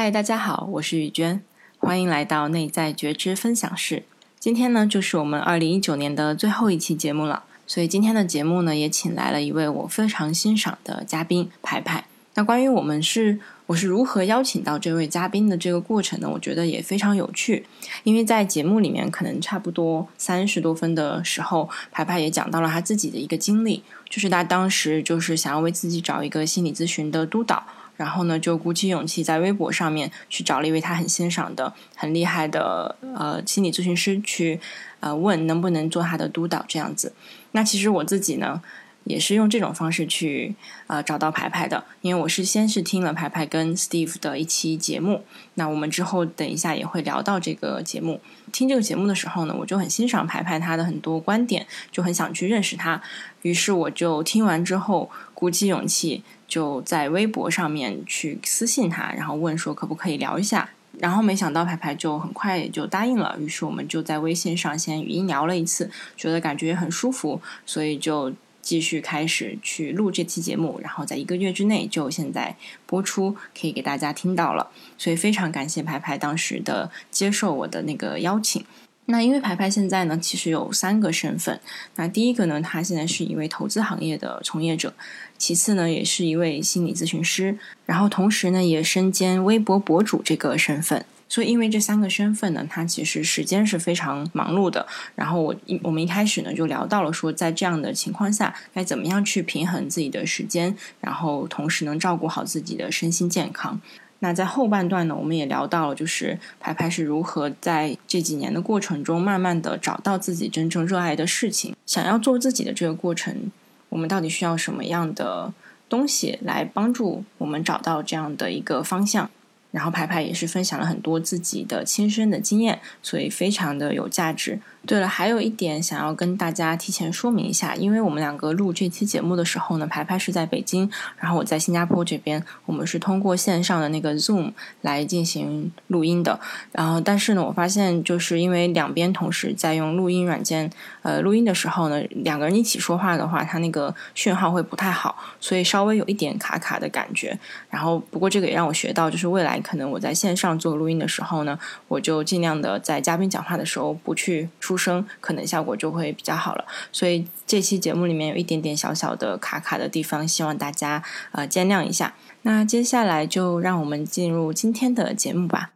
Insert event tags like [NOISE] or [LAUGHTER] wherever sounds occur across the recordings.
嗨，大家好，我是雨娟，欢迎来到内在觉知分享室。今天呢，就是我们二零一九年的最后一期节目了，所以今天的节目呢，也请来了一位我非常欣赏的嘉宾排排。那关于我们是我是如何邀请到这位嘉宾的这个过程呢？我觉得也非常有趣，因为在节目里面，可能差不多三十多分的时候，排排也讲到了他自己的一个经历，就是他当时就是想要为自己找一个心理咨询的督导。然后呢，就鼓起勇气在微博上面去找了一位他很欣赏的、很厉害的呃心理咨询师去呃问能不能做他的督导这样子。那其实我自己呢，也是用这种方式去呃找到排排的，因为我是先是听了排排跟 Steve 的一期节目。那我们之后等一下也会聊到这个节目。听这个节目的时候呢，我就很欣赏排排他的很多观点，就很想去认识他。于是我就听完之后鼓起勇气。就在微博上面去私信他，然后问说可不可以聊一下，然后没想到排排就很快就答应了，于是我们就在微信上先语音聊了一次，觉得感觉很舒服，所以就继续开始去录这期节目，然后在一个月之内就现在播出，可以给大家听到了，所以非常感谢排排当时的接受我的那个邀请。那因为排排现在呢，其实有三个身份。那第一个呢，他现在是一位投资行业的从业者；其次呢，也是一位心理咨询师；然后同时呢，也身兼微博博主这个身份。所以，因为这三个身份呢，他其实时间是非常忙碌的。然后我一我们一开始呢，就聊到了说，在这样的情况下，该怎么样去平衡自己的时间，然后同时能照顾好自己的身心健康。那在后半段呢，我们也聊到了，就是排排是如何在这几年的过程中，慢慢的找到自己真正热爱的事情，想要做自己的这个过程，我们到底需要什么样的东西来帮助我们找到这样的一个方向？然后牌牌也是分享了很多自己的亲身的经验，所以非常的有价值。对了，还有一点想要跟大家提前说明一下，因为我们两个录这期节目的时候呢，排排是在北京，然后我在新加坡这边，我们是通过线上的那个 Zoom 来进行录音的。然后，但是呢，我发现就是因为两边同时在用录音软件，呃，录音的时候呢，两个人一起说话的话，它那个讯号会不太好，所以稍微有一点卡卡的感觉。然后，不过这个也让我学到，就是未来可能我在线上做录音的时候呢，我就尽量的在嘉宾讲话的时候不去出。声可能效果就会比较好了，所以这期节目里面有一点点小小的卡卡的地方，希望大家呃见谅一下。那接下来就让我们进入今天的节目吧。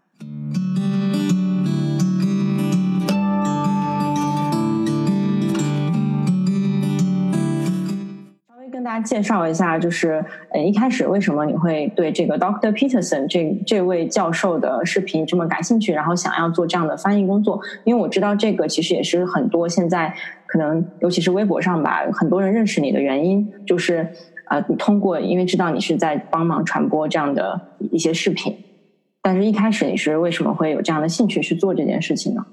跟大家介绍一下，就是呃，一开始为什么你会对这个 Doctor Peterson 这这位教授的视频这么感兴趣，然后想要做这样的翻译工作？因为我知道这个其实也是很多现在可能，尤其是微博上吧，很多人认识你的原因，就是呃，通过因为知道你是在帮忙传播这样的一些视频，但是一开始你是为什么会有这样的兴趣去做这件事情呢？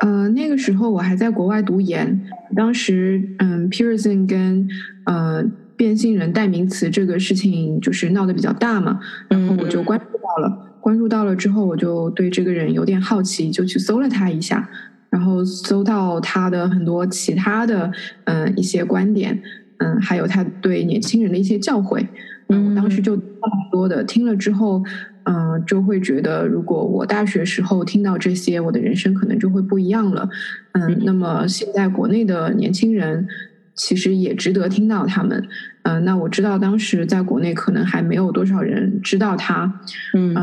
呃，那个时候我还在国外读研，当时嗯，Pearson 跟呃变性人代名词这个事情就是闹得比较大嘛，然后我就关注到了，关注到了之后，我就对这个人有点好奇，就去搜了他一下，然后搜到他的很多其他的嗯一些观点，嗯，还有他对年轻人的一些教诲，嗯，我当时就很多的听了之后。嗯，就会觉得，如果我大学时候听到这些，我的人生可能就会不一样了。嗯，那么现在国内的年轻人其实也值得听到他们。嗯，那我知道当时在国内可能还没有多少人知道他。嗯，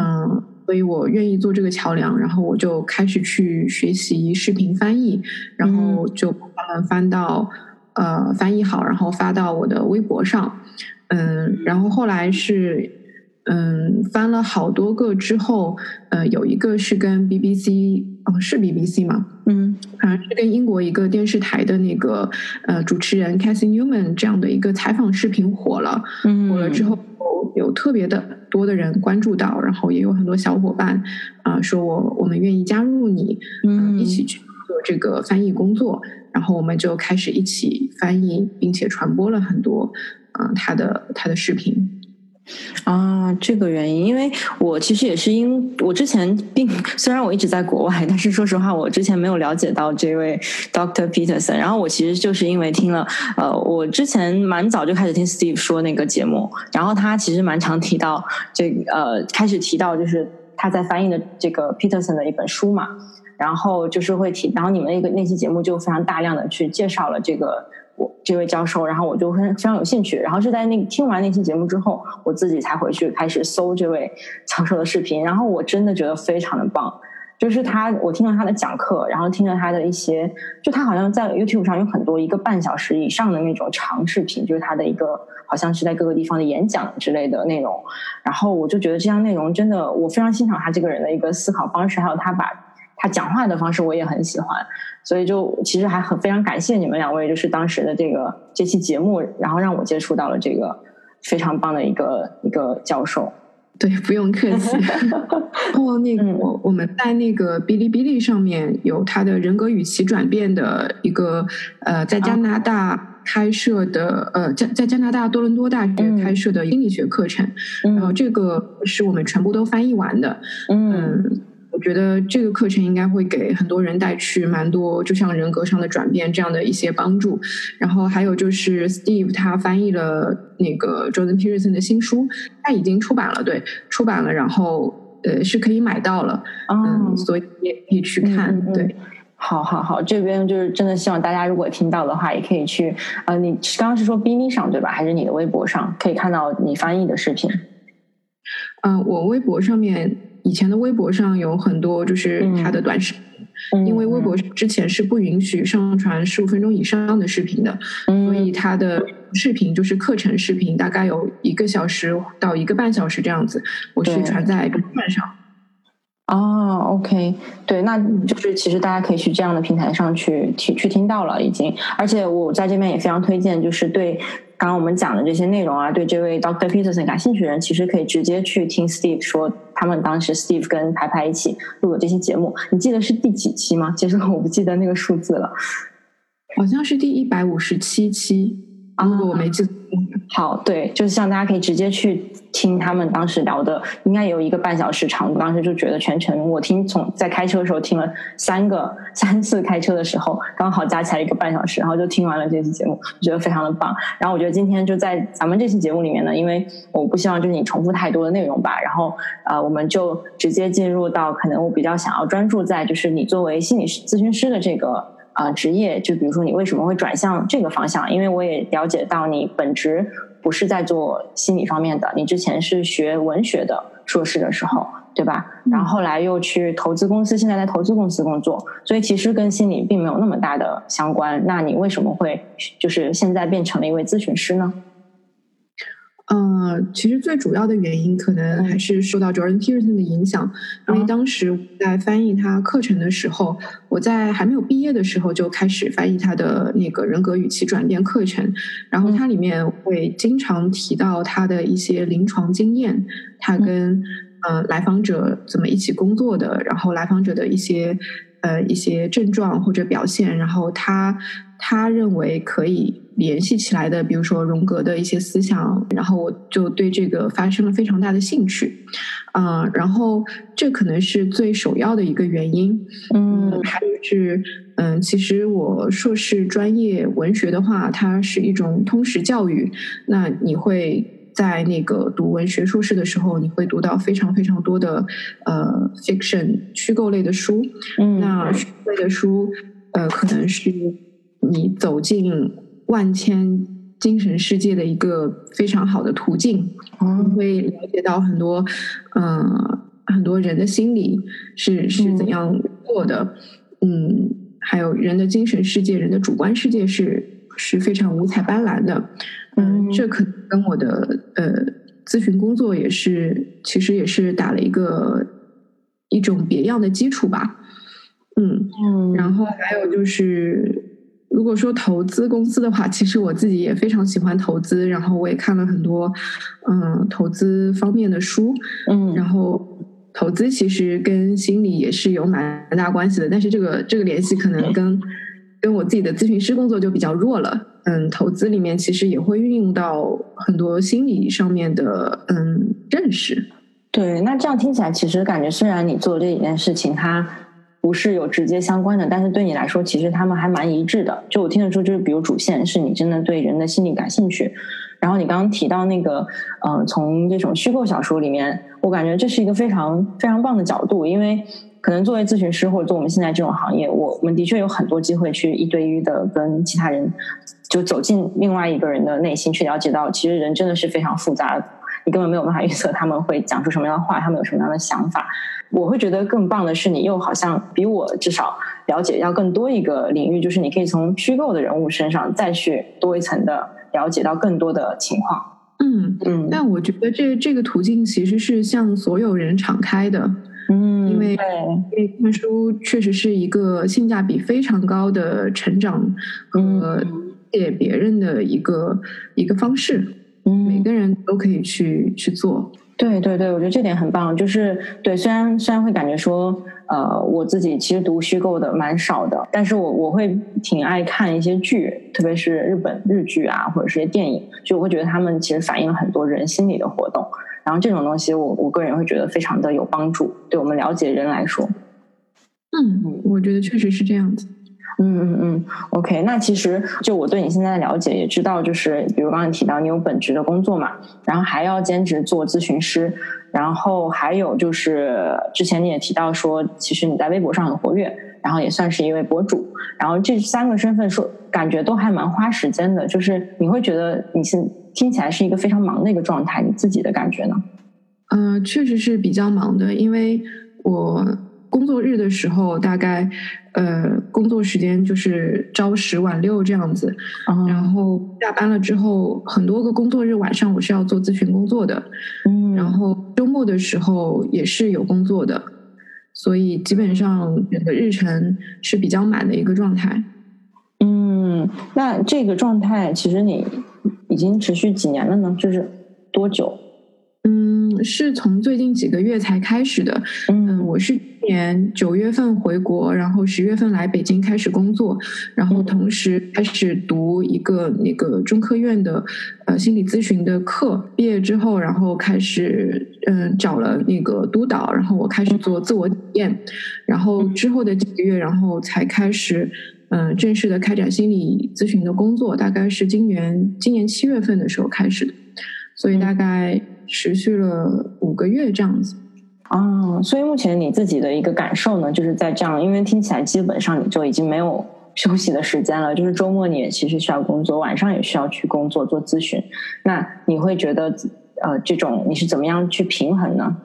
所以我愿意做这个桥梁，然后我就开始去学习视频翻译，然后就把它们翻到呃翻译好，然后发到我的微博上。嗯，然后后来是。嗯，翻了好多个之后，呃，有一个是跟 BBC，哦，是 BBC 吗？嗯，好像是跟英国一个电视台的那个呃主持人 Cathy Newman 这样的一个采访视频火了。嗯，火了之后有特别的多的人关注到，然后也有很多小伙伴啊说我我们愿意加入你，嗯，一起去做这个翻译工作，然后我们就开始一起翻译，并且传播了很多嗯他的他的视频。啊，这个原因，因为我其实也是因我之前并虽然我一直在国外，但是说实话，我之前没有了解到这位 Doctor Peterson。然后我其实就是因为听了，呃，我之前蛮早就开始听 Steve 说那个节目，然后他其实蛮常提到这呃，开始提到就是他在翻译的这个 Peterson 的一本书嘛，然后就是会提，然后你们那个那期节目就非常大量的去介绍了这个。我这位教授，然后我就非非常有兴趣，然后是在那听完那期节目之后，我自己才回去开始搜这位教授的视频，然后我真的觉得非常的棒，就是他，我听了他的讲课，然后听了他的一些，就他好像在 YouTube 上有很多一个半小时以上的那种长视频，就是他的一个好像是在各个地方的演讲之类的内容，然后我就觉得这样内容真的，我非常欣赏他这个人的一个思考方式，还有他把他讲话的方式，我也很喜欢。所以就其实还很非常感谢你们两位，就是当时的这个这期节目，然后让我接触到了这个非常棒的一个一个教授。对，不用客气。[LAUGHS] 然后那个我我们在那个哔哩哔哩上面有他的人格与其转变的一个呃，在加拿大开设的呃，在在加拿大多伦多大学开设的心理学课程，然后这个是我们全部都翻译完的。嗯。我觉得这个课程应该会给很多人带去蛮多，就像人格上的转变这样的一些帮助。然后还有就是 Steve 他翻译了那个 Jordan Peterson 的新书，他已经出版了，对，出版了，然后呃是可以买到了，嗯，所以也可以去看。对，好好好，这边就是真的希望大家如果听到的话，也可以去呃，你刚刚是说 B 哩上对吧？还是你的微博上可以看到你翻译的视频？嗯，我微博上面。以前的微博上有很多就是他的短视频，因为微博之前是不允许上传十五分钟以上的视频的，所以他的视频就是课程视频，大概有一个小时到一个半小时这样子，我是传在 B 站上。哦，OK，对，那就是其实大家可以去这样的平台上去去去听到了已经，而且我在这边也非常推荐，就是对。刚刚我们讲的这些内容啊，对这位 Doctor Peterson 感兴趣的人，其实可以直接去听 Steve 说，他们当时 Steve 跟排排一起录的这期节目。你记得是第几期吗？其实我不记得那个数字了，好像是第一百五十七期。如果我没记，好，对，就是像大家可以直接去听他们当时聊的，应该有一个半小时长。当时就觉得全程我听从在开车的时候听了三个三次开车的时候，刚好加起来一个半小时，然后就听完了这期节目，觉得非常的棒。然后我觉得今天就在咱们这期节目里面呢，因为我不希望就是你重复太多的内容吧，然后呃，我们就直接进入到可能我比较想要专注在就是你作为心理咨询师的这个。啊，职业就比如说你为什么会转向这个方向？因为我也了解到你本职不是在做心理方面的，你之前是学文学的硕士的时候，对吧？然后后来又去投资公司，现在在投资公司工作，所以其实跟心理并没有那么大的相关。那你为什么会就是现在变成了一位咨询师呢？嗯，其实最主要的原因可能还是受到 Jordan Peterson 的影响，因为当时在翻译他课程的时候，我在还没有毕业的时候就开始翻译他的那个人格与其转变课程，然后它里面会经常提到他的一些临床经验，他跟呃来访者怎么一起工作的，然后来访者的一些呃一些症状或者表现，然后他他认为可以。联系起来的，比如说荣格的一些思想，然后我就对这个发生了非常大的兴趣，嗯，然后这可能是最首要的一个原因，嗯，还有是，嗯，其实我硕士专业文学的话，它是一种通识教育，那你会在那个读文学硕士的时候，你会读到非常非常多的呃 fiction 虚构类的书，嗯，那虚构类的书，呃，可能是你走进。万千精神世界的一个非常好的途径，会了解到很多，嗯，很多人的心理是是怎样过的，嗯，还有人的精神世界、人的主观世界是是非常五彩斑斓的，嗯，这可能跟我的呃咨询工作也是，其实也是打了一个一种别样的基础吧，嗯嗯，然后还有就是。如果说投资公司的话，其实我自己也非常喜欢投资，然后我也看了很多嗯投资方面的书，嗯，然后投资其实跟心理也是有蛮大关系的，但是这个这个联系可能跟跟我自己的咨询师工作就比较弱了。嗯，投资里面其实也会运用到很多心理上面的嗯认识。对，那这样听起来，其实感觉虽然你做这一件事情，它不是有直接相关的，但是对你来说，其实他们还蛮一致的。就我听得出，就是比如主线是你真的对人的心理感兴趣，然后你刚刚提到那个，嗯，从这种虚构小说里面，我感觉这是一个非常非常棒的角度，因为。可能作为咨询师或者做我们现在这种行业，我们的确有很多机会去一对一的跟其他人，就走进另外一个人的内心，去了解到其实人真的是非常复杂的，你根本没有办法预测他们会讲出什么样的话，他们有什么样的想法。我会觉得更棒的是，你又好像比我至少了解要更多一个领域，就是你可以从虚构的人物身上再去多一层的了解到更多的情况。嗯嗯，但我觉得这这个途径其实是向所有人敞开的。嗯，因为因为看书确实是一个性价比非常高的成长和解别人的一个一个方式，嗯，每个人都可以去去做。对对对，我觉得这点很棒。就是对，虽然虽然会感觉说，呃，我自己其实读虚构的蛮少的，但是我我会挺爱看一些剧，特别是日本日剧啊，或者是些电影，就我会觉得他们其实反映了很多人心理的活动。然后这种东西，我我个人会觉得非常的有帮助，对我们了解人来说。嗯，我觉得确实是这样子。嗯嗯嗯，OK。那其实就我对你现在的了解，也知道，就是比如刚才提到你有本职的工作嘛，然后还要兼职做咨询师，然后还有就是之前你也提到说，其实你在微博上很活跃，然后也算是一位博主，然后这三个身份说感觉都还蛮花时间的，就是你会觉得你是。听起来是一个非常忙的一个状态，你自己的感觉呢？嗯，确实是比较忙的，因为我工作日的时候，大概呃工作时间就是朝十晚六这样子，然后下班了之后，很多个工作日晚上我是要做咨询工作的，嗯，然后周末的时候也是有工作的，所以基本上整个日程是比较满的一个状态。嗯，那这个状态其实你。已经持续几年了呢？就是多久？嗯，是从最近几个月才开始的。嗯，我是今年九月份回国，然后十月份来北京开始工作，然后同时开始读一个那个中科院的呃心理咨询的课。毕业之后，然后开始嗯找了那个督导，然后我开始做自我体验，然后之后的几个月，然后才开始。嗯，正式的开展心理咨询的工作，大概是今年今年七月份的时候开始的，所以大概持续了五个月这样子。哦，所以目前你自己的一个感受呢，就是在这样，因为听起来基本上你就已经没有休息的时间了，就是周末你也其实需要工作，晚上也需要去工作做咨询。那你会觉得，呃，这种你是怎么样去平衡呢？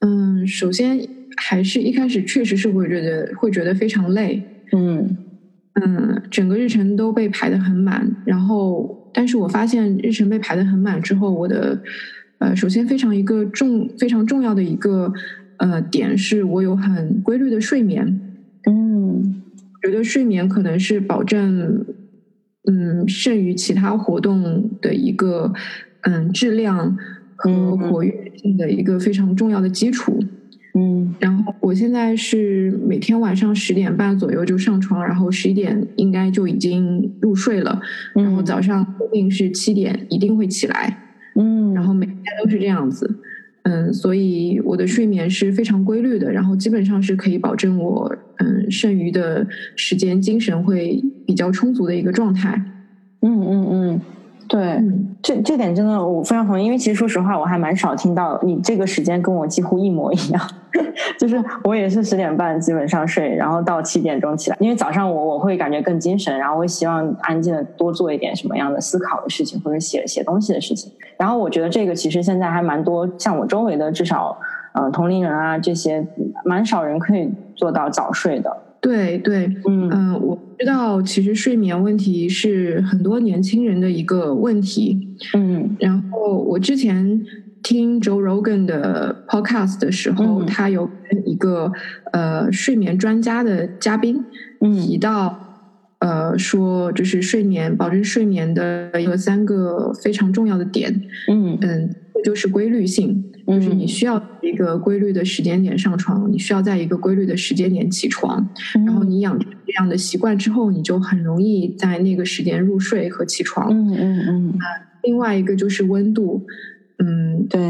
嗯，首先。还是一开始确实是会觉得会觉得非常累，嗯嗯，整个日程都被排得很满，然后但是我发现日程被排得很满之后，我的呃首先非常一个重非常重要的一个呃点是我有很规律的睡眠，嗯，觉得睡眠可能是保证嗯剩余其他活动的一个嗯质量和活跃性的一个非常重要的基础。嗯，然后我现在是每天晚上十点半左右就上床，然后十一点应该就已经入睡了，然后。早上固定是七点一定会起来，嗯，然后每天都是这样子，嗯，所以我的睡眠是非常规律的，然后基本上是可以保证我嗯剩余的时间精神会比较充足的一个状态，嗯嗯嗯。对，这这点真的我非常同意，因为其实说实话，我还蛮少听到你这个时间跟我几乎一模一样，[LAUGHS] 就是我也是十点半基本上睡，然后到七点钟起来，因为早上我我会感觉更精神，然后会希望安静的多做一点什么样的思考的事情或者写写东西的事情，然后我觉得这个其实现在还蛮多，像我周围的至少嗯同龄人啊这些，蛮少人可以做到早睡的。对对，嗯。嗯，我知道，其实睡眠问题是很多年轻人的一个问题，嗯，然后我之前听 Joe Rogan 的 podcast 的时候，他有跟一个呃睡眠专家的嘉宾提到，呃，说就是睡眠保证睡眠的一个三个非常重要的点，嗯嗯，就是规律性。就是你需要一个规律的时间点上床，你需要在一个规律的时间点起床，然后你养成这样的习惯之后，你就很容易在那个时间入睡和起床。嗯嗯嗯。另外一个就是温度，嗯，对，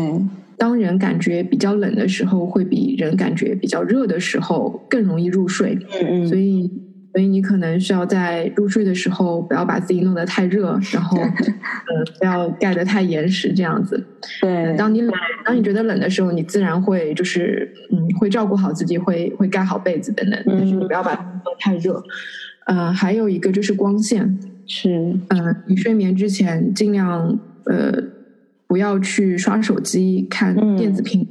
当人感觉比较冷的时候，会比人感觉比较热的时候更容易入睡。嗯嗯。所以。所以你可能需要在入睡的时候不要把自己弄得太热，然后 [LAUGHS] 呃不要盖得太严实，这样子。对，当你冷，当你觉得冷的时候，你自然会就是嗯会照顾好自己，会会盖好被子等等。但是你不要把它弄得太热。呃，还有一个就是光线，是呃你睡眠之前尽量呃不要去刷手机、看电子屏。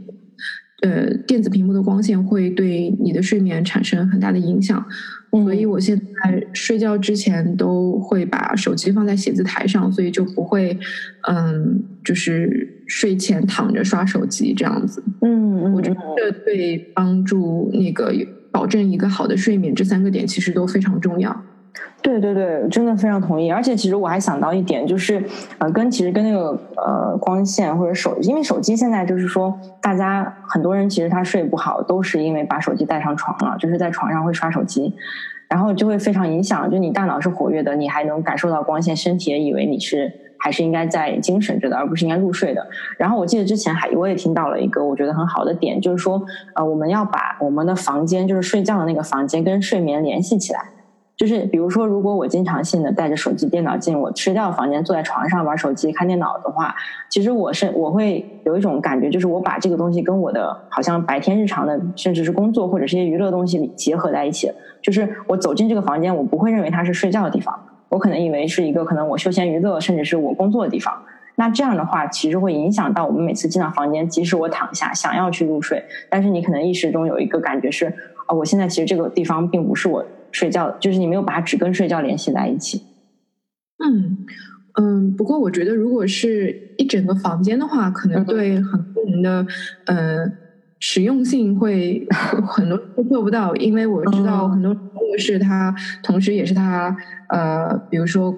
呃，电子屏幕的光线会对你的睡眠产生很大的影响，所以我现在睡觉之前都会把手机放在写字台上，所以就不会，嗯，就是睡前躺着刷手机这样子。嗯我觉得这对帮助那个保证一个好的睡眠，这三个点其实都非常重要。对对对，真的非常同意。而且其实我还想到一点，就是呃，跟其实跟那个呃光线或者手，因为手机现在就是说，大家很多人其实他睡不好，都是因为把手机带上床了，就是在床上会刷手机，然后就会非常影响，就你大脑是活跃的，你还能感受到光线，身体也以为你是还是应该在精神着的，而不是应该入睡的。然后我记得之前还我也听到了一个我觉得很好的点，就是说呃，我们要把我们的房间，就是睡觉的那个房间跟睡眠联系起来。就是比如说，如果我经常性的带着手机、电脑进我睡觉房间，坐在床上玩手机、看电脑的话，其实我是我会有一种感觉，就是我把这个东西跟我的好像白天日常的，甚至是工作或者是一些娱乐东西结合在一起。就是我走进这个房间，我不会认为它是睡觉的地方，我可能以为是一个可能我休闲娱乐，甚至是我工作的地方。那这样的话，其实会影响到我们每次进到房间，即使我躺下想要去入睡，但是你可能意识中有一个感觉是，啊，我现在其实这个地方并不是我。睡觉就是你没有把它只跟睡觉联系在一起。嗯嗯，不过我觉得如果是一整个房间的话，可能对很多人的呃实用性会 [LAUGHS] 很多都做不到，因为我知道很多卧室它同时也是它呃，比如说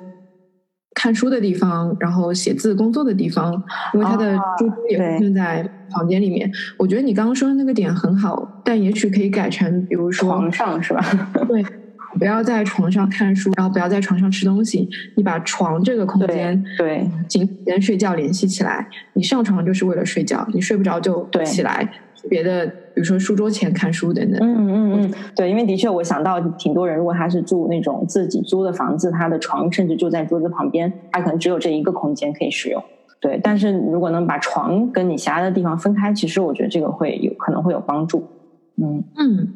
看书的地方，然后写字工作的地方，因为他的书桌也放在房间里面。我觉得你刚刚说的那个点很好，但也许可以改成，比如说床上是吧？[LAUGHS] 对。不要在床上看书，然后不要在床上吃东西。你把床这个空间对仅跟睡觉联系起来。你上床就是为了睡觉，你睡不着就起来。别的，比如说书桌前看书等等。嗯嗯嗯，对，因为的确我想到挺多人，如果他是住那种自己租的房子，他的床甚至就在桌子旁边，他可能只有这一个空间可以使用。对，但是如果能把床跟你其他的地方分开，其实我觉得这个会有可能会有帮助。嗯嗯。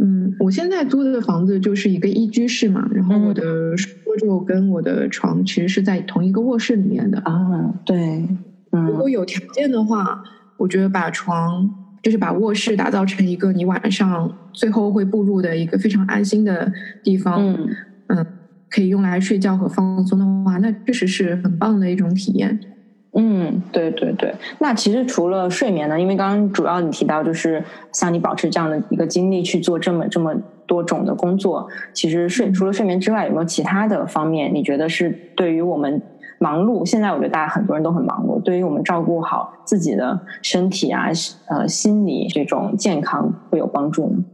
嗯，我现在租的房子就是一个一居室嘛，然后我的书桌就跟我的床其实是在同一个卧室里面的啊。对，如果有条件的话，我觉得把床就是把卧室打造成一个你晚上最后会步入的一个非常安心的地方，嗯嗯，可以用来睡觉和放松的话，那确实是很棒的一种体验。嗯，对对对。那其实除了睡眠呢，因为刚刚主要你提到就是像你保持这样的一个精力去做这么这么多种的工作，其实睡除了睡眠之外，有没有其他的方面？你觉得是对于我们忙碌？现在我觉得大家很多人都很忙碌，对于我们照顾好自己的身体啊，呃，心理这种健康会有帮助呢？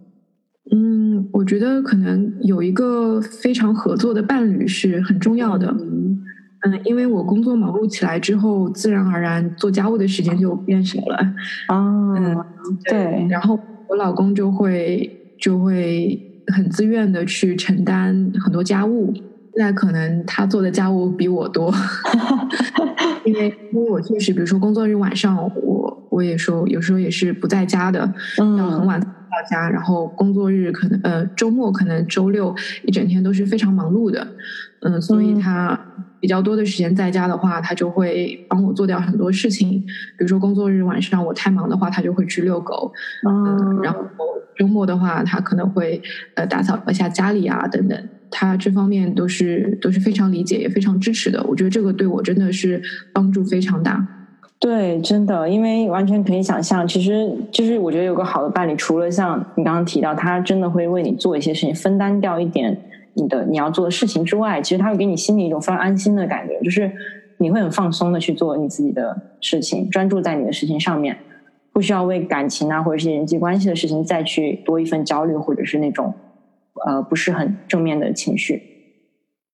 嗯，我觉得可能有一个非常合作的伴侣是很重要的。嗯，因为我工作忙碌起来之后，自然而然做家务的时间就变少了。啊，嗯，对。然后我老公就会就会很自愿的去承担很多家务。现在可能他做的家务比我多，[LAUGHS] 因为因为我确实，比如说工作日晚上，我我也说有时候也是不在家的，要很晚到家。然后工作日可能呃周末可能周六一整天都是非常忙碌的。嗯，所以他。比较多的时间在家的话，他就会帮我做掉很多事情。比如说工作日晚上我太忙的话，他就会去遛狗。嗯，然后周末的话，他可能会呃打扫一下家里啊等等。他这方面都是都是非常理解也非常支持的。我觉得这个对我真的是帮助非常大。对，真的，因为完全可以想象，其实就是我觉得有个好的伴侣，除了像你刚刚提到，他真的会为你做一些事情，分担掉一点。你的你要做的事情之外，其实他会给你心里一种非常安心的感觉，就是你会很放松的去做你自己的事情，专注在你的事情上面。不需要为感情啊或者是人际关系的事情再去多一份焦虑，或者是那种呃不是很正面的情绪。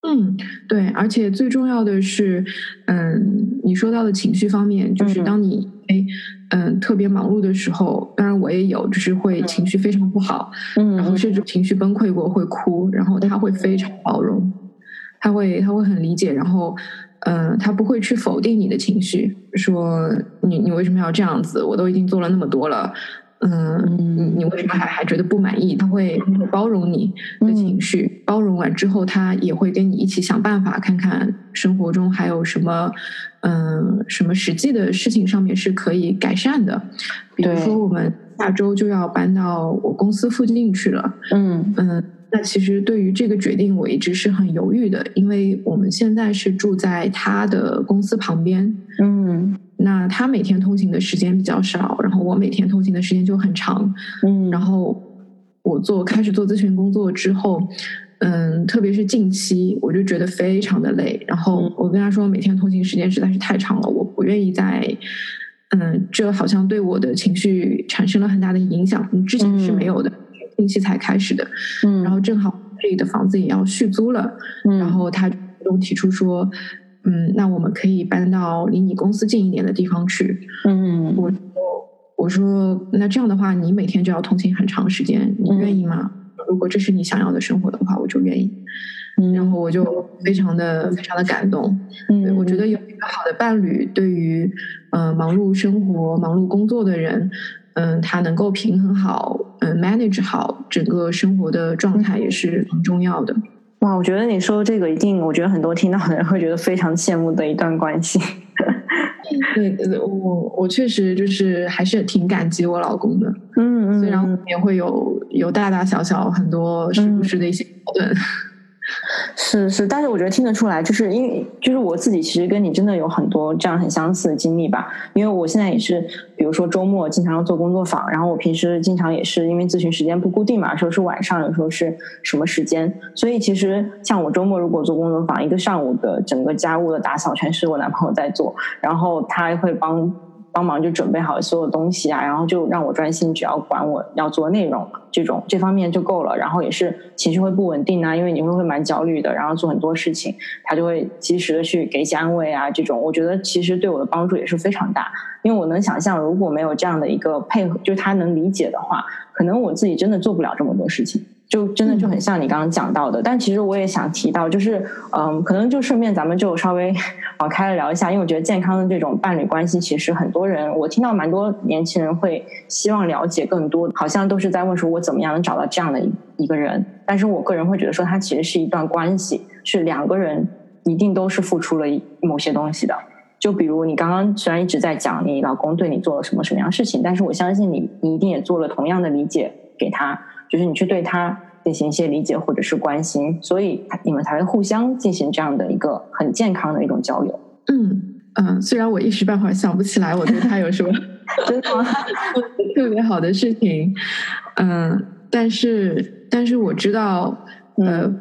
嗯，对，而且最重要的是，嗯，你说到的情绪方面，就是当你哎，嗯，特别忙碌的时候，当然我也有，就是会情绪非常不好，嗯，然后甚至情绪崩溃过，会哭，然后他会非常包容，他会他会很理解，然后，嗯，他不会去否定你的情绪，说你你为什么要这样子？我都已经做了那么多了。嗯，你你为什么还还觉得不满意？他会包容你的情绪，包容完之后，他也会跟你一起想办法，看看生活中还有什么，嗯，什么实际的事情上面是可以改善的。比如说，我们下周就要搬到我公司附近去了。嗯嗯，那其实对于这个决定，我一直是很犹豫的，因为我们现在是住在他的公司旁边。嗯。那他每天通勤的时间比较少，然后我每天通勤的时间就很长。嗯，然后我做开始做咨询工作之后，嗯，特别是近期，我就觉得非常的累。然后我跟他说，每天通勤时间实在是太长了，我不愿意再，嗯，这好像对我的情绪产生了很大的影响。之前是没有的，近期才开始的。嗯，然后正好这里的房子也要续租了，嗯然后他主动提出说。嗯，那我们可以搬到离你公司近一点的地方去。嗯，我我说那这样的话，你每天就要通勤很长时间，你愿意吗？如果这是你想要的生活的话，我就愿意。嗯然后我就非常的非常的感动。嗯，我觉得有一个好的伴侣，对于呃忙碌生活、忙碌工作的人，嗯，他能够平衡好，嗯，manage 好整个生活的状态也是很重要的。哇，我觉得你说这个一定，我觉得很多听到的人会觉得非常羡慕的一段关系。对，我我确实就是还是挺感激我老公的。嗯嗯，虽然也会有有大大小小很多时不时的一些矛盾。是是，但是我觉得听得出来，就是因为就是我自己其实跟你真的有很多这样很相似的经历吧。因为我现在也是，比如说周末经常要做工作坊，然后我平时经常也是因为咨询时间不固定嘛，有时候是晚上，有时候是什么时间，所以其实像我周末如果做工作坊，一个上午的整个家务的打扫全是我男朋友在做，然后他会帮。帮忙就准备好所有东西啊，然后就让我专心，只要管我要做内容，这种这方面就够了。然后也是情绪会不稳定啊，因为你会会蛮焦虑的，然后做很多事情，他就会及时的去给一些安慰啊，这种我觉得其实对我的帮助也是非常大。因为我能想象，如果没有这样的一个配合，就是他能理解的话，可能我自己真的做不了这么多事情。就真的就很像你刚刚讲到的，但其实我也想提到，就是嗯，可能就顺便咱们就稍微 [LAUGHS] 往开了聊一下，因为我觉得健康的这种伴侣关系，其实很多人我听到蛮多年轻人会希望了解更多，好像都是在问说我怎么样能找到这样的一一个人。但是我个人会觉得说，它其实是一段关系，是两个人一定都是付出了某些东西的。就比如你刚刚虽然一直在讲你老公对你做了什么什么样的事情，但是我相信你你一定也做了同样的理解给他。就是你去对他进行一些理解或者是关心，所以你们才会互相进行这样的一个很健康的一种交流。嗯嗯，虽然我一时半会儿想不起来我对他有什么 [LAUGHS] 真的吗？[LAUGHS] 特别好的事情，嗯，但是但是我知道，呃，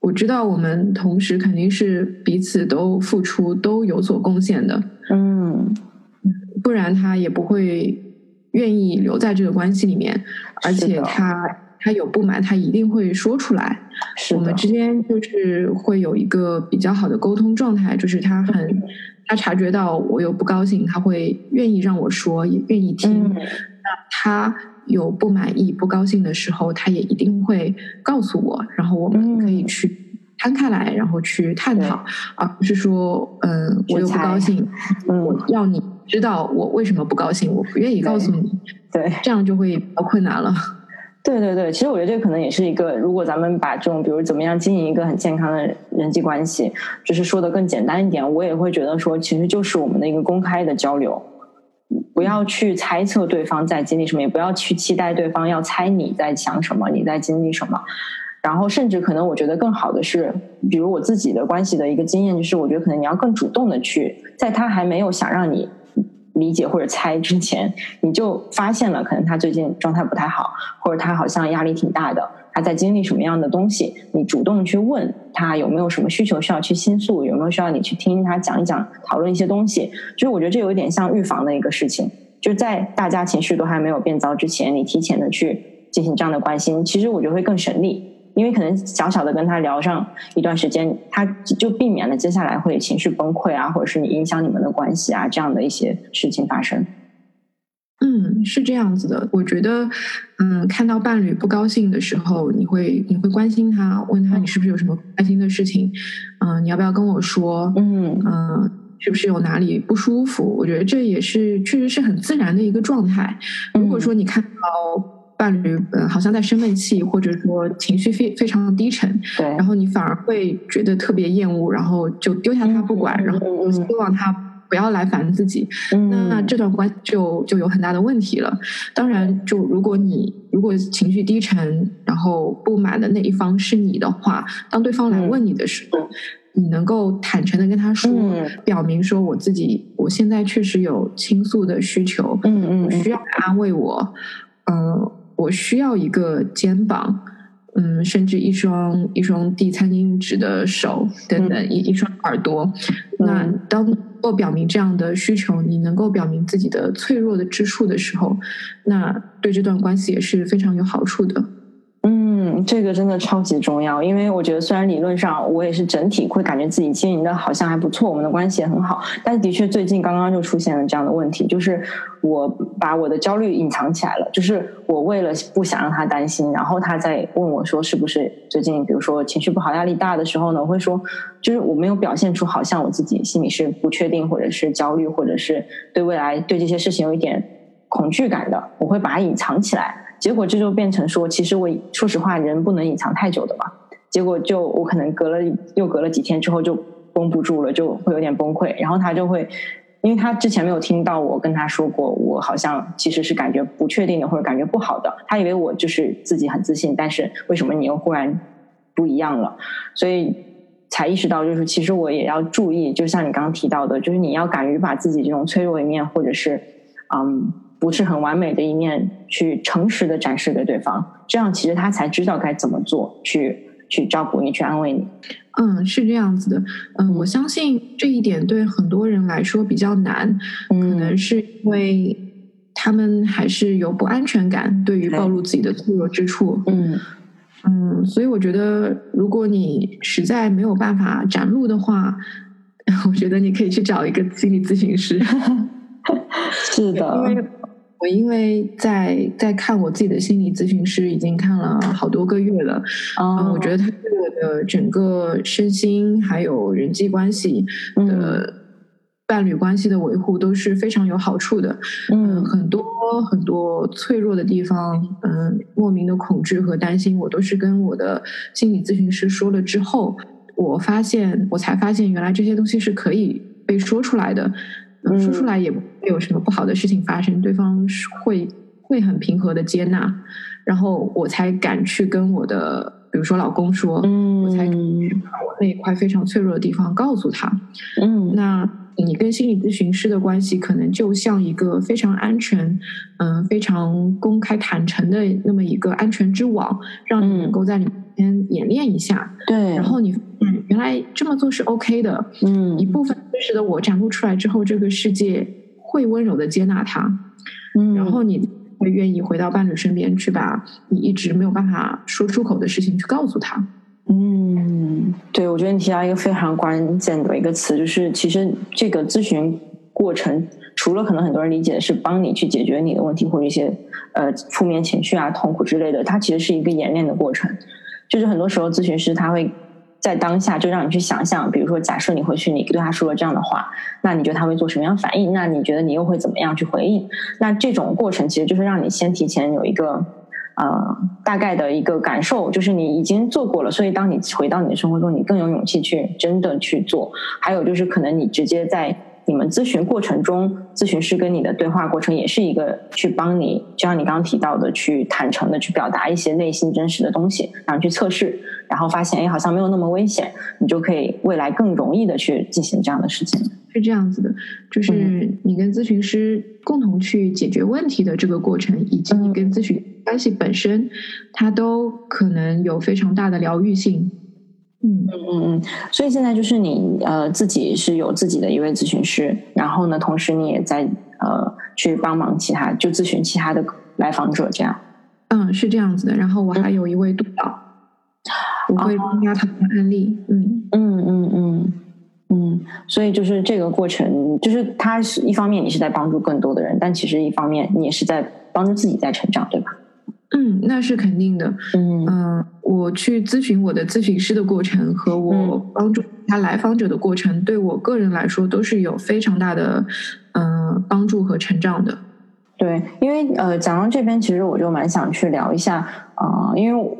我知道我们同时肯定是彼此都付出都有所贡献的，嗯，不然他也不会。愿意留在这个关系里面，而且他他有不满，他一定会说出来。我们之间就是会有一个比较好的沟通状态，就是他很他察觉到我有不高兴，他会愿意让我说，也愿意听。那他有不满意、不高兴的时候，他也一定会告诉我，然后我们可以去摊开来，然后去探讨，而不是说，嗯，我又不高兴，我要你。知道我为什么不高兴，我不愿意告诉你，对，这样就会比较困难了。对对对，其实我觉得这可能也是一个，如果咱们把这种，比如怎么样经营一个很健康的人际关系，就是说的更简单一点，我也会觉得说，其实就是我们的一个公开的交流，不要去猜测对方在经历什么，也不要去期待对方要猜你在想什么，你在经历什么。然后，甚至可能我觉得更好的是，比如我自己的关系的一个经验，就是我觉得可能你要更主动的去，在他还没有想让你。理解或者猜之前，你就发现了可能他最近状态不太好，或者他好像压力挺大的，他在经历什么样的东西？你主动去问他有没有什么需求需要去倾诉，有没有需要你去听他讲一讲，讨论一些东西。就是我觉得这有点像预防的一个事情。就在大家情绪都还没有变糟之前，你提前的去进行这样的关心，其实我觉得会更省力，因为可能小小的跟他聊上一段时间，他就避免了接下来会情绪崩溃啊，或者是你影响你们的关系啊这样的一些事情发生。嗯，是这样子的。我觉得，嗯，看到伴侣不高兴的时候，你会你会关心他，问他你是不是有什么不开心的事情？嗯，你要不要跟我说？嗯嗯，是不是有哪里不舒服？我觉得这也是确实是很自然的一个状态。如果说你看到伴侣嗯好像在生闷气，或者说情绪非非常的低沉，对，然后你反而会觉得特别厌恶，然后就丢下他不管，然后希望他。不要来烦自己，那这段关系就就有很大的问题了。当然，就如果你如果情绪低沉，然后不满的那一方是你的话，当对方来问你的时候，你能够坦诚的跟他说，表明说我自己我现在确实有倾诉的需求，嗯嗯，需要安慰我，嗯，我需要一个肩膀。嗯，甚至一双一双递餐巾纸的手等等，一一双耳朵。那当能够表明这样的需求，你能够表明自己的脆弱的之处的时候，那对这段关系也是非常有好处的。这个真的超级重要，因为我觉得虽然理论上我也是整体会感觉自己经营的好像还不错，我们的关系也很好，但的确最近刚刚就出现了这样的问题，就是我把我的焦虑隐藏起来了，就是我为了不想让他担心，然后他在问我说是不是最近比如说情绪不好、压力大的时候呢，我会说就是我没有表现出好像我自己心里是不确定或者是焦虑，或者是对未来对这些事情有一点恐惧感的，我会把它隐藏起来。结果这就变成说，其实我说实话，人不能隐藏太久的嘛。结果就我可能隔了又隔了几天之后就绷不住了，就会有点崩溃。然后他就会，因为他之前没有听到我跟他说过，我好像其实是感觉不确定的或者感觉不好的。他以为我就是自己很自信，但是为什么你又忽然不一样了？所以才意识到，就是其实我也要注意，就像你刚刚提到的，就是你要敢于把自己这种脆弱一面，或者是嗯。不是很完美的一面，去诚实的展示给对方，这样其实他才知道该怎么做，去去照顾你，去安慰你。嗯，是这样子的。嗯，我相信这一点对很多人来说比较难，可能是因为他们还是有不安全感，对于暴露自己的脆弱之处。嗯嗯，所以我觉得，如果你实在没有办法展露的话，[LAUGHS] 我觉得你可以去找一个心理咨询师。[LAUGHS] 是的。我因为在在看我自己的心理咨询师，已经看了好多个月了。嗯，我觉得他对我的整个身心还有人际关系的伴侣关系的维护都是非常有好处的。嗯，很多很多脆弱的地方，嗯，莫名的恐惧和担心，我都是跟我的心理咨询师说了之后，我发现我才发现原来这些东西是可以被说出来的。说出来也不会有什么不好的事情发生，对方会会很平和的接纳，然后我才敢去跟我的，比如说老公说，我才把我那一块非常脆弱的地方告诉他。嗯，那你跟心理咨询师的关系可能就像一个非常安全、嗯，非常公开坦诚的那么一个安全之网，让你能够在里面演练一下。对，然后你嗯，原来这么做是 OK 的。嗯，一部分。真实的我展露出来之后，这个世界会温柔的接纳它，嗯，然后你会愿意回到伴侣身边去，把你一直没有办法说出口的事情去告诉他。嗯，对，我觉得你提到一个非常关键的一个词，就是其实这个咨询过程，除了可能很多人理解的是帮你去解决你的问题或者一些呃负面情绪啊、痛苦之类的，它其实是一个演练的过程。就是很多时候咨询师他会。在当下就让你去想象，比如说，假设你回去，你对他说了这样的话，那你觉得他会做什么样反应？那你觉得你又会怎么样去回应？那这种过程其实就是让你先提前有一个呃大概的一个感受，就是你已经做过了，所以当你回到你的生活中，你更有勇气去真的去做。还有就是可能你直接在。你们咨询过程中，咨询师跟你的对话过程也是一个去帮你，就像你刚刚提到的，去坦诚的去表达一些内心真实的东西，然后去测试，然后发现哎好像没有那么危险，你就可以未来更容易的去进行这样的事情。是这样子的，就是你跟咨询师共同去解决问题的这个过程，以及你跟咨询关系本身，它都可能有非常大的疗愈性。嗯嗯嗯嗯，所以现在就是你呃自己是有自己的一位咨询师，然后呢，同时你也在呃去帮忙其他就咨询其他的来访者这样。嗯，是这样子的。然后我还有一位督导，我会参加他们的案例。嗯嗯嗯嗯嗯，所以就是这个过程，就是他是一方面你是在帮助更多的人，但其实一方面你也是在帮助自己在成长，对吧？嗯，那是肯定的。嗯嗯，我去咨询我的咨询师的过程和我帮助他来访者的过程，对我个人来说都是有非常大的嗯帮助和成长的。对，因为呃，讲到这边，其实我就蛮想去聊一下啊，因为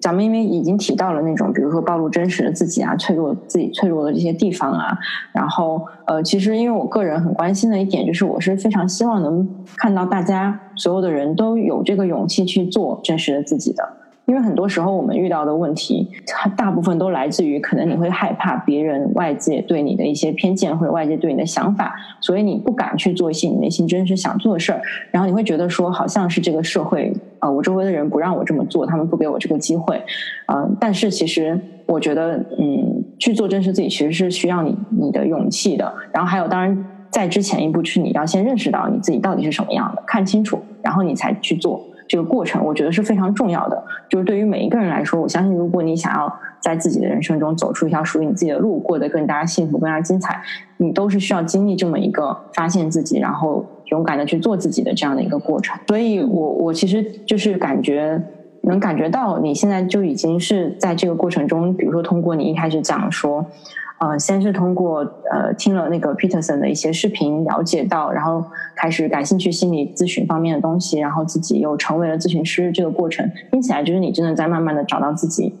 咱们因为已经提到了那种，比如说暴露真实的自己啊，脆弱自己脆弱的这些地方啊，然后呃，其实因为我个人很关心的一点，就是我是非常希望能看到大家所有的人都有这个勇气去做真实的自己的。因为很多时候我们遇到的问题，它大部分都来自于可能你会害怕别人外界对你的一些偏见或者外界对你的想法，所以你不敢去做一些你内心真实想做的事儿。然后你会觉得说，好像是这个社会啊，我周围的人不让我这么做，他们不给我这个机会。嗯，但是其实我觉得，嗯，去做真实自己其实是需要你你的勇气的。然后还有，当然在之前一步，是你要先认识到你自己到底是什么样的，看清楚，然后你才去做。这个过程，我觉得是非常重要的。就是对于每一个人来说，我相信，如果你想要在自己的人生中走出一条属于你自己的路，过得更加幸福、更加精彩，你都是需要经历这么一个发现自己，然后勇敢的去做自己的这样的一个过程。所以，我我其实就是感觉能感觉到你现在就已经是在这个过程中，比如说通过你一开始讲说。呃，先是通过呃听了那个 Peterson 的一些视频了解到，然后开始感兴趣心理咨询方面的东西，然后自己又成为了咨询师。这个过程听起来就是你真的在慢慢的找到自己，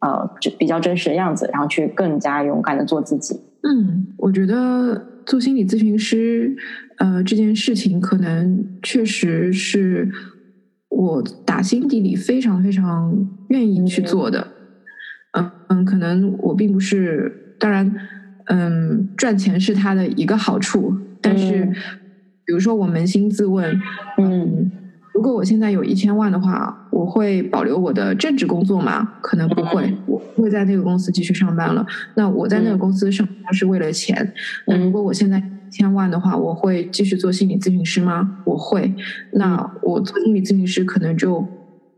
呃，比较真实的样子，然后去更加勇敢的做自己。嗯，我觉得做心理咨询师，呃，这件事情可能确实是我打心底里非常非常愿意去做的。嗯嗯，可能我并不是。当然，嗯，赚钱是它的一个好处，但是，比如说我扪心自问，嗯，如果我现在有一千万的话，我会保留我的正职工作吗？可能不会，我会在那个公司继续上班了。那我在那个公司上班是为了钱。那如果我现在一千万的话，我会继续做心理咨询师吗？我会。那我做心理咨询师可能就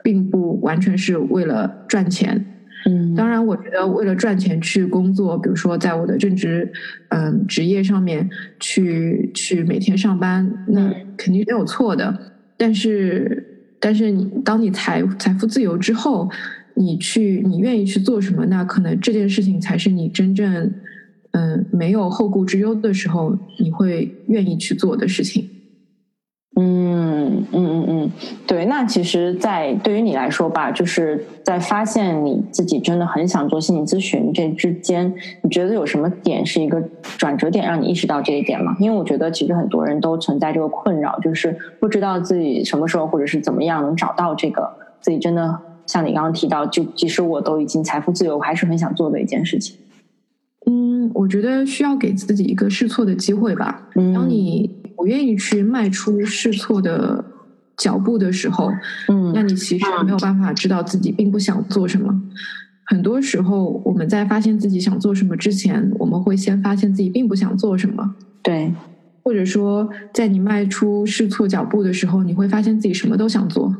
并不完全是为了赚钱。嗯，当然，我觉得为了赚钱去工作，比如说在我的正职嗯职业上面去去每天上班，那肯定没有错的。但是，但是你当你财财富自由之后，你去你愿意去做什么？那可能这件事情才是你真正嗯没有后顾之忧的时候，你会愿意去做的事情。嗯嗯嗯嗯，对，那其实，在对于你来说吧，就是在发现你自己真的很想做心理咨询这之间，你觉得有什么点是一个转折点，让你意识到这一点吗？因为我觉得其实很多人都存在这个困扰，就是不知道自己什么时候或者是怎么样能找到这个自己真的像你刚刚提到，就即使我都已经财富自由，我还是很想做的一件事情。嗯，我觉得需要给自己一个试错的机会吧。当你不愿意去迈出试错的脚步的时候，嗯，那你其实没有办法知道自己并不想做什么。很多时候，我们在发现自己想做什么之前，我们会先发现自己并不想做什么。对，或者说，在你迈出试错脚步的时候，你会发现自己什么都想做。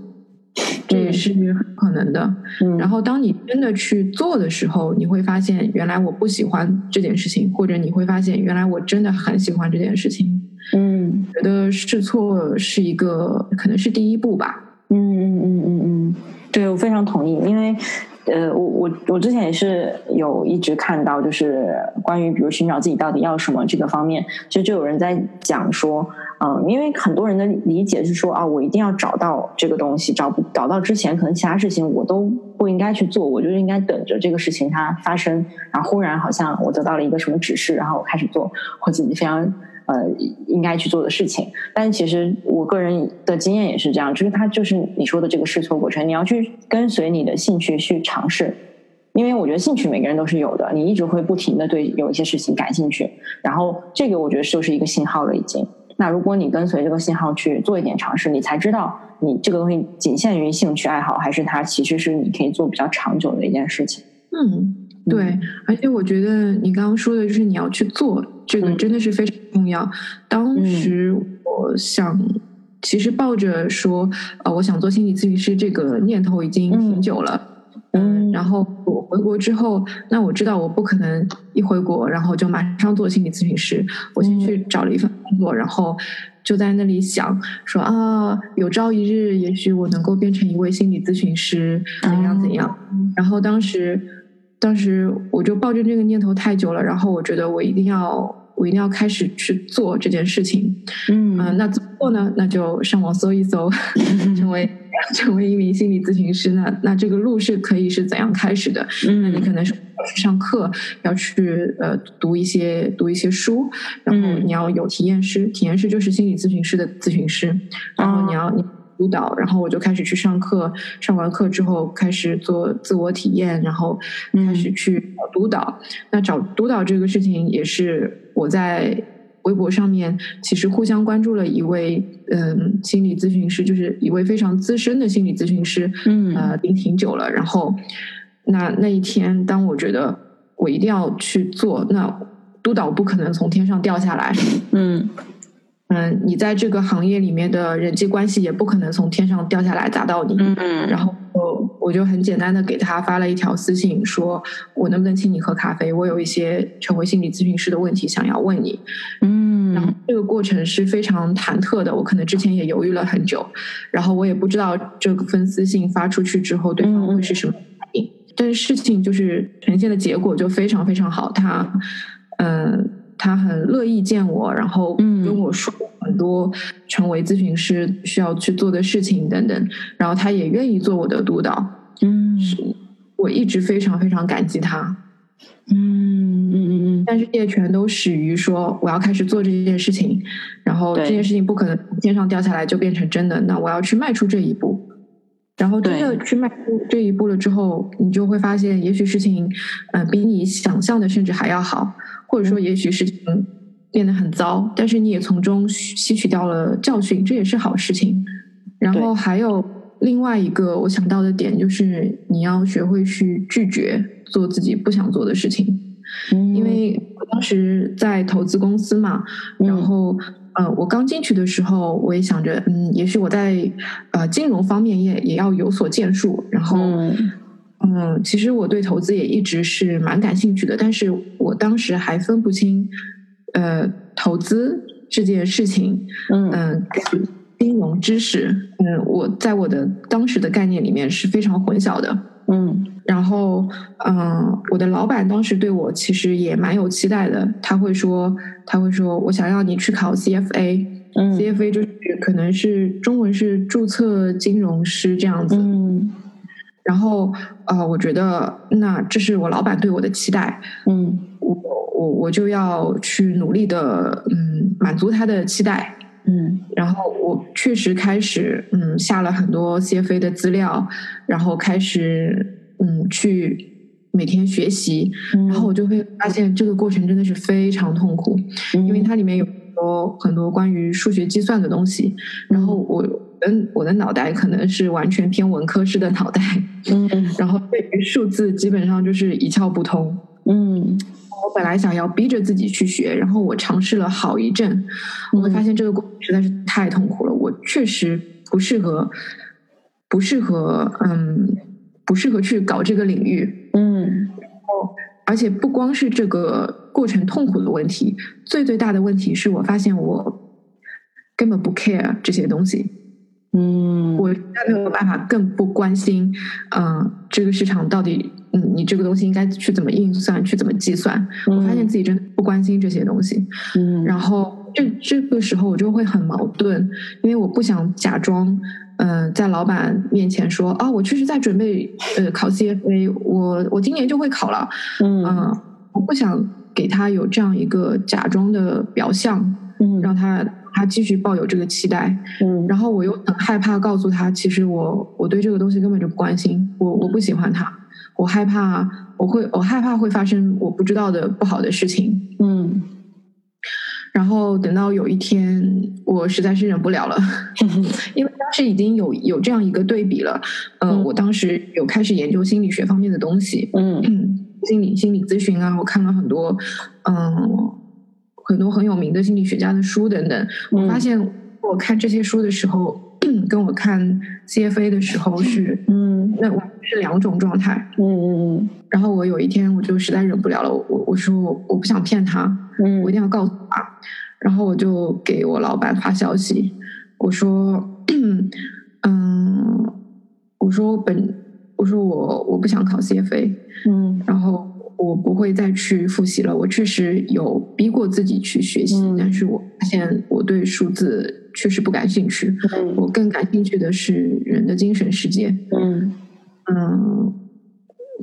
这也是很可能的。然后，当你真的去做的时候，你会发现，原来我不喜欢这件事情，或者你会发现，原来我真的很喜欢这件事情。嗯，觉得试错是一个，可能是第一步吧。嗯嗯嗯嗯嗯，对我非常同意，因为。呃，我我我之前也是有一直看到，就是关于比如寻找自己到底要什么这个方面，其实就有人在讲说，嗯，因为很多人的理解是说啊，我一定要找到这个东西，找不找到之前，可能其他事情我都不应该去做，我就应该等着这个事情它发生，然后忽然好像我得到了一个什么指示，然后我开始做我自己非常。呃，应该去做的事情，但其实我个人的经验也是这样，就是它就是你说的这个试错过程，你要去跟随你的兴趣去尝试，因为我觉得兴趣每个人都是有的，你一直会不停的对有一些事情感兴趣，然后这个我觉得就是一个信号了已经。那如果你跟随这个信号去做一点尝试，你才知道你这个东西仅限于兴趣爱好，还是它其实是你可以做比较长久的一件事情。嗯，对，而且我觉得你刚刚说的就是你要去做，这个真的是非常重要。当时我想，其实抱着说，呃，我想做心理咨询师这个念头已经挺久了。嗯，然后我回国之后，那我知道我不可能一回国，然后就马上做心理咨询师。我先去找了一份工作，然后就在那里想说啊，有朝一日，也许我能够变成一位心理咨询师，怎样怎样。然后当时，当时我就抱着这个念头太久了，然后我觉得我一定要。我一定要开始去做这件事情，嗯，那怎么做呢？那就上网搜一搜，成为 [LAUGHS] 成为一名心理咨询师。那那这个路是可以是怎样开始的？嗯，那你可能是去上课，要去呃读一些读一些书，然后你要有体验师，体验师就是心理咨询师的咨询师，然后你要你。督导，然后我就开始去上课，上完课之后开始做自我体验，然后开始去找督导。那找督导这个事情也是我在微博上面其实互相关注了一位嗯心理咨询师，就是一位非常资深的心理咨询师，嗯呃，已经挺久了。然后那那一天，当我觉得我一定要去做，那督导不可能从天上掉下来，嗯。嗯，你在这个行业里面的人际关系也不可能从天上掉下来砸到你。嗯，然后我我就很简单的给他发了一条私信，说我能不能请你喝咖啡？我有一些成为心理咨询师的问题想要问你。嗯，然后这个过程是非常忐忑的，我可能之前也犹豫了很久，然后我也不知道这份私信发出去之后对方会是什么反应。但是事情就是呈现的结果就非常非常好，他嗯。他很乐意见我，然后跟我说很多成为咨询师需要去做的事情等等，然后他也愿意做我的督导。嗯，我一直非常非常感激他。嗯嗯嗯嗯，但是也全都始于说我要开始做这件事情，然后这件事情不可能天上掉下来就变成真的，那我要去迈出这一步。然后真的去迈出这一步了之后，你就会发现，也许事情嗯比你想象的甚至还要好。或者说，也许事情变得很糟，但是你也从中吸取掉了教训，这也是好事情。然后还有另外一个我想到的点，就是你要学会去拒绝做自己不想做的事情。因为我当时在投资公司嘛，然后呃，我刚进去的时候，我也想着，嗯，也许我在呃金融方面也也要有所建树，然后。嗯，其实我对投资也一直是蛮感兴趣的，但是我当时还分不清，呃，投资这件事情，嗯，金融知识，嗯，我在我的当时的概念里面是非常混淆的，嗯，然后，嗯，我的老板当时对我其实也蛮有期待的，他会说，他会说我想要你去考 CFA，嗯，CFA 就是可能是中文是注册金融师这样子，嗯。然后，呃，我觉得那这是我老板对我的期待，嗯，我我我就要去努力的，嗯，满足他的期待，嗯，然后我确实开始，嗯，下了很多 CFA 的资料，然后开始，嗯，去每天学习，然后我就会发现这个过程真的是非常痛苦，因为。它里面有很多很多关于数学计算的东西，然后我。嗯，我的脑袋可能是完全偏文科式的脑袋，[LAUGHS] 嗯，然后对于数字基本上就是一窍不通，嗯，我本来想要逼着自己去学，然后我尝试了好一阵，我会发现这个过程实在是太痛苦了，我确实不适合，不适合，嗯，不适合去搞这个领域，嗯，然后而且不光是这个过程痛苦的问题，最最大的问题是我发现我根本不 care 这些东西。嗯，我实在没有办法更不关心，嗯，这个市场到底，嗯，你这个东西应该去怎么运算，去怎么计算？我发现自己真的不关心这些东西。嗯，然后这这个时候我就会很矛盾，因为我不想假装，嗯，在老板面前说啊，我确实在准备呃考 CFA，我我今年就会考了。嗯，我不想给他有这样一个假装的表象，嗯，让他。他继续抱有这个期待，嗯，然后我又很害怕告诉他，其实我我对这个东西根本就不关心，我我不喜欢他，我害怕我会我害怕会发生我不知道的不好的事情，嗯，然后等到有一天我实在是忍不了了，[LAUGHS] 因为当时已经有有这样一个对比了，嗯，我当时有开始研究心理学方面的东西，嗯。心理心理咨询啊，我看了很多嗯很多很有名的心理学家的书等等。我发现我看这些书的时候，[CLEARS THROAT] 跟我看 CFA 的时候是嗯那我是两种状态。嗯嗯嗯然后我有一天我就实在忍不了了，我我说我我不想骗他，嗯我一定要告诉他。然后我就给我老板发消息，我说，嗯，我说本，我说我我不想考 CFA，嗯然后我不会再去复习了。我确实有逼过自己去学习，嗯但是我发现我对数字确实不感兴趣，嗯我更感兴趣的是人的精神世界。嗯嗯，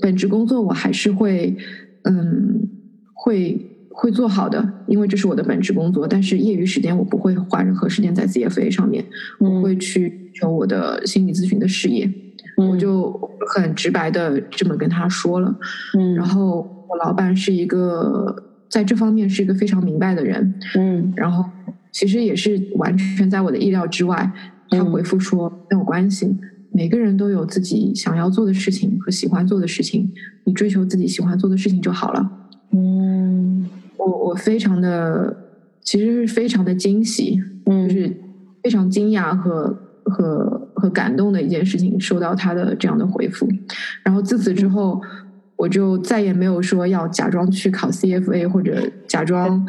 本职工作我还是会，嗯，会会做好的，因为这是我的本职工作。但是业余时间我不会花任何时间在 CFA 上面，我会去求我的心理咨询的事业。嗯，我就很直白的这么跟他说了。嗯然后我老板是一个在这方面是一个非常明白的人，嗯然后其实也是完全在我的意料之外。他嗯回复说没有关系，每个人都有自己想要做的事情和喜欢做的事情，你追求自己喜欢做的事情就好了。嗯我我非常的，其实是非常的惊喜，就嗯是非常惊讶和和和感动的一件事情，收到他的这样的回复。然后自此之后，我就再也没有说要假装去考 CFA 或者假装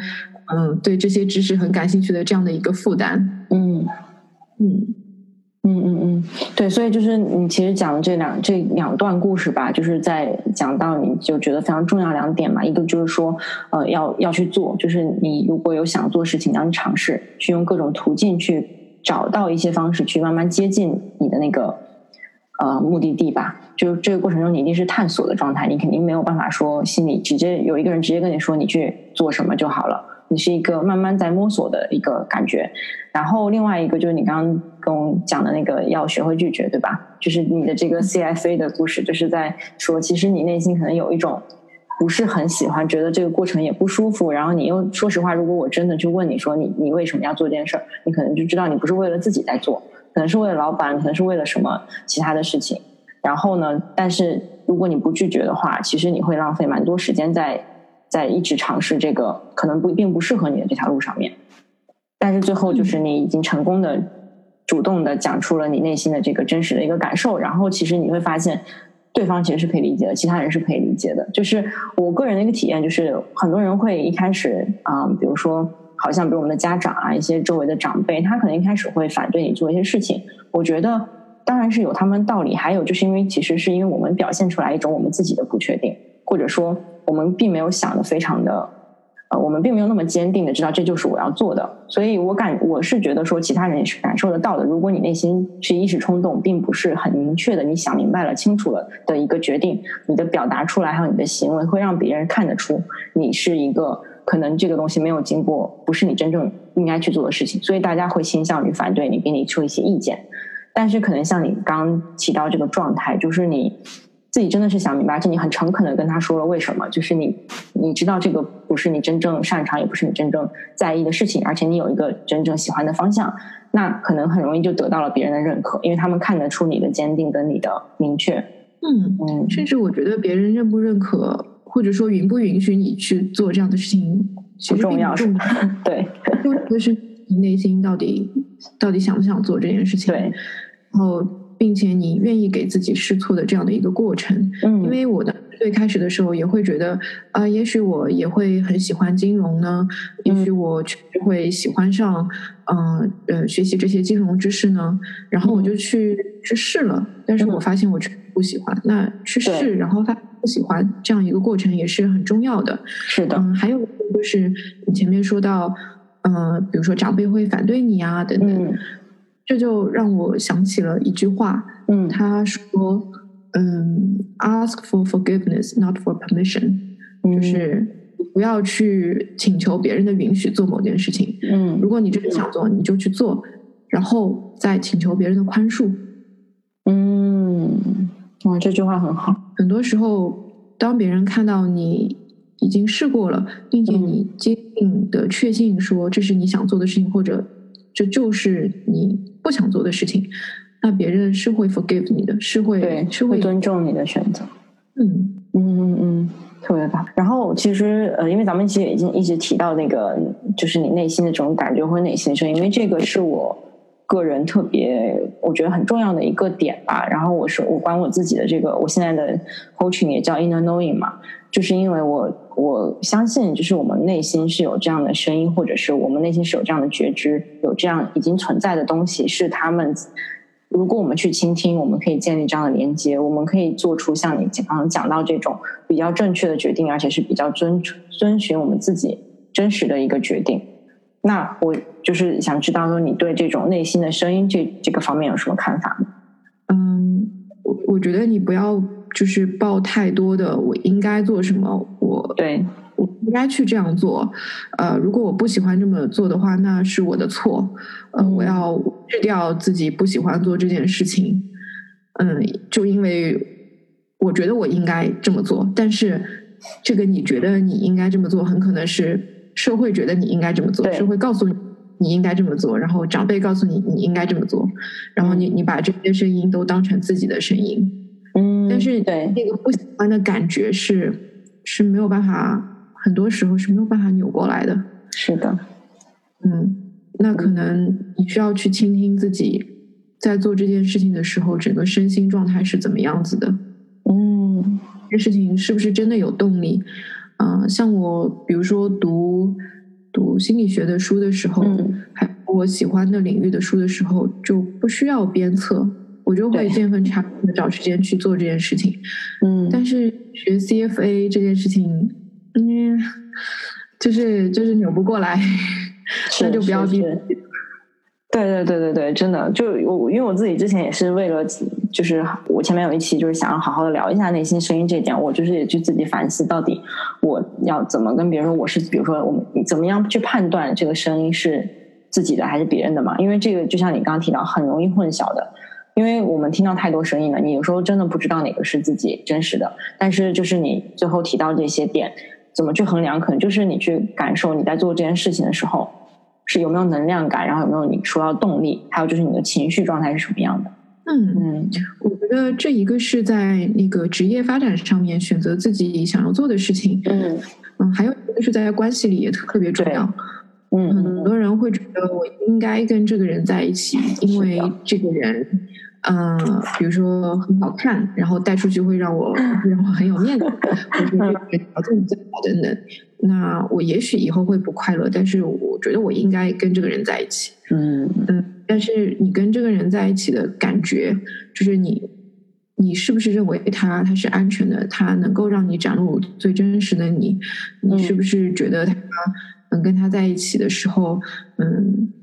嗯对这些知识很感兴趣的这样的一个负担。嗯。嗯嗯嗯嗯，对，所以就是你其实讲的这两这两段故事吧，就是在讲到你就觉得非常重要两点嘛，一个就是说，呃，要要去做，就是你如果有想做事情，要去尝试，去用各种途径去找到一些方式，去慢慢接近你的那个呃目的地吧。就这个过程中，你一定是探索的状态，你肯定没有办法说心里直接有一个人直接跟你说你去做什么就好了。你是一个慢慢在摸索的一个感觉，然后另外一个就是你刚刚跟我讲的那个要学会拒绝，对吧？就是你的这个 CFA 的故事，就是在说，其实你内心可能有一种不是很喜欢，觉得这个过程也不舒服。然后你又说实话，如果我真的去问你说你你为什么要做这件事儿，你可能就知道你不是为了自己在做，可能是为了老板，可能是为了什么其他的事情。然后呢，但是如果你不拒绝的话，其实你会浪费蛮多时间在。在一直尝试这个可能不并不适合你的这条路上面，但是最后就是你已经成功的主动的讲出了你内心的这个真实的一个感受，然后其实你会发现对方其实是可以理解的，其他人是可以理解的。就是我个人的一个体验，就是很多人会一开始啊、比如说好像比如我们的家长啊，一些周围的长辈，他可能一开始会反对你做一些事情，我觉得当然是有他们道理，还有就是因为其实是因为我们表现出来一种我们自己的不确定，或者说。我们并没有想的非常的，呃，我们并没有那么坚定的知道这就是我要做的，所以我感我是觉得说其他人也是感受得到的。如果你内心是一时冲动，并不是很明确的，你想明白了、清楚了的一个决定，你的表达出来还有你的行为会让别人看得出你是一个可能这个东西没有经过，不是你真正应该去做的事情，所以大家会倾向于反对你，给你出一些意见。但是可能像你刚提到这个状态，就是你。自己真的是想明白，就你很诚恳的跟他说了为什么，就是你你知道这个不是你真正擅长，也不是你真正在意的事情，而且你有一个真正喜欢的方向，那可能很容易就得到了别人的认可，因为他们看得出你的坚定跟你的明确。嗯嗯，甚至我觉得别人认不认可，或者说允不允许你去做这样的事情，其实并重要不重要。对重要的是你内心到底到底想不想做这件事情。对，然后并且你愿意给自己试错的这样的一个过程。嗯，因为我的最开始的时候也会觉得啊、也许我也会很喜欢金融呢，也许我确实会喜欢上嗯呃学习这些金融知识呢，然后我就去、去试了，但是我发现我确实不喜欢。那去试，然后发现不喜欢这样一个过程也是很重要的。是的，嗯，还有就是你前面说到，嗯、比如说长辈会反对你啊等等，嗯这就让我想起了一句话，嗯他说，嗯，ask for forgiveness, not for permission，、嗯，就是不要去请求别人的允许做某件事情。嗯如果你真的想做，你就去做，然后再请求别人的宽恕。嗯，哇，这句话很好。很多时候，当别人看到你已经试过了，并且你坚定的确信说这是你想做的事情，或者这就是你不想做的事情，那别人是会 forgive 你的，是会对，是会会尊重你的选择。嗯嗯嗯嗯，特别棒。然后其实呃，因为咱们其实已经一直提到那个，就是你内心的这种感觉或者内心的声音，因为这个是我个人特别我觉得很重要的一个点吧。然后我是我管我自己的这个，我现在的 coaching 也叫 inner knowing 嘛，就是因为我我相信，就是我们内心是有这样的声音，或者是我们内心是有这样的觉知，有这样已经存在的东西，是他们。如果我们去倾听，我们可以建立这样的连接，我们可以做出像你刚刚讲到这种比较正确的决定，而且是比较遵遵循我们自己真实的一个决定。那我就是想知道说，你对这种内心的声音这这个方面有什么看法吗？嗯，我我觉得你不要就是抱太多的我应该做什么，我对。我应该去这样做，呃，如果我不喜欢这么做的话，那是我的错，呃，我要去掉自己不喜欢做这件事情，嗯，就因为我觉得我应该这么做，但是这个你觉得你应该这么做，很可能是社会觉得你应该这么做，社会告诉你你应该这么做，然后长辈告诉你你应该这么做，然后你你把这些声音都当成自己的声音，嗯，但是对那个不喜欢的感觉是是没有办法。很多时候是没有办法扭过来的。是的，嗯，那可能你需要去倾听自己在做这件事情的时候，整个身心状态是怎么样子的。嗯，这事情是不是真的有动力？嗯，像我，比如说读读心理学的书的时候，还我喜欢的领域的书的时候，就不需要鞭策，我就会见缝插针的找时间去做这件事情。嗯，但是学 CFA 这件事情。嗯，就是就是扭不过来，那就不要逼。对对对对对，真的，就我因为我自己之前也是为了，就是我前面有一期就是想要好好的聊一下内心声音这一点，我就是也去自己反思，到底我要怎么跟别人说我是，比如说我们怎么样去判断这个声音是自己的还是别人的嘛？因为这个就像你刚刚提到，很容易混淆的。因为我们听到太多声音了，你有时候真的不知道哪个是自己真实的。但是就是你最后提到这些点。怎么去衡量？可能就是你去感受你在做这件事情的时候是有没有能量感，然后有没有你说到动力，还有就是你的情绪状态是什么样的。嗯嗯，我觉得这一个是在那个职业发展上面选择自己想要做的事情。嗯嗯，还有一个是在关系里也特别重要。嗯，很多人会觉得我应该跟这个人在一起，因为这个人。嗯，比如说很好看，然后带出去会让我会让我很有面子，或者这个条件比较好等等。那我也许以后会不快乐，但是我觉得我应该跟这个人在一起。嗯嗯，但是你跟这个人在一起的感觉，就是你你是不是认为他他是安全的，他能够让你展露最真实的你？你是不是觉得他能跟他在一起的时候，嗯？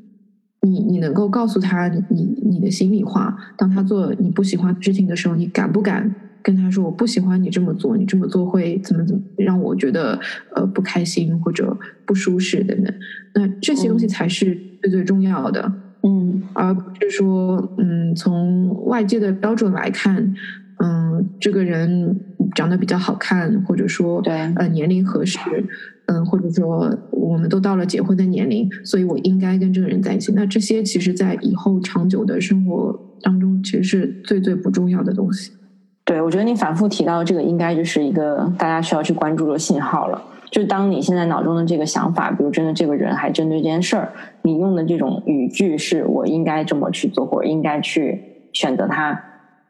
你你能够告诉他你你的心里话，当他做你不喜欢的事情的时候，你敢不敢跟他说我不喜欢你这么做，你这么做会怎么怎么让我觉得呃不开心或者不舒适等等？那这些东西才是最最重要的，嗯，而不是说嗯从外界的标准来看，嗯这个人长得比较好看，或者说对呃年龄合适。嗯，或者说我们都到了结婚的年龄，所以我应该跟这个人在一起。那这些其实，在以后长久的生活当中，其实是最最不重要的东西。对，我觉得你反复提到这个，应该就是一个大家需要去关注的信号了。就当你现在脑中的这个想法，比如真的这个人还针对这件事儿，你用的这种语句是我应该这么去做，或者应该去选择他，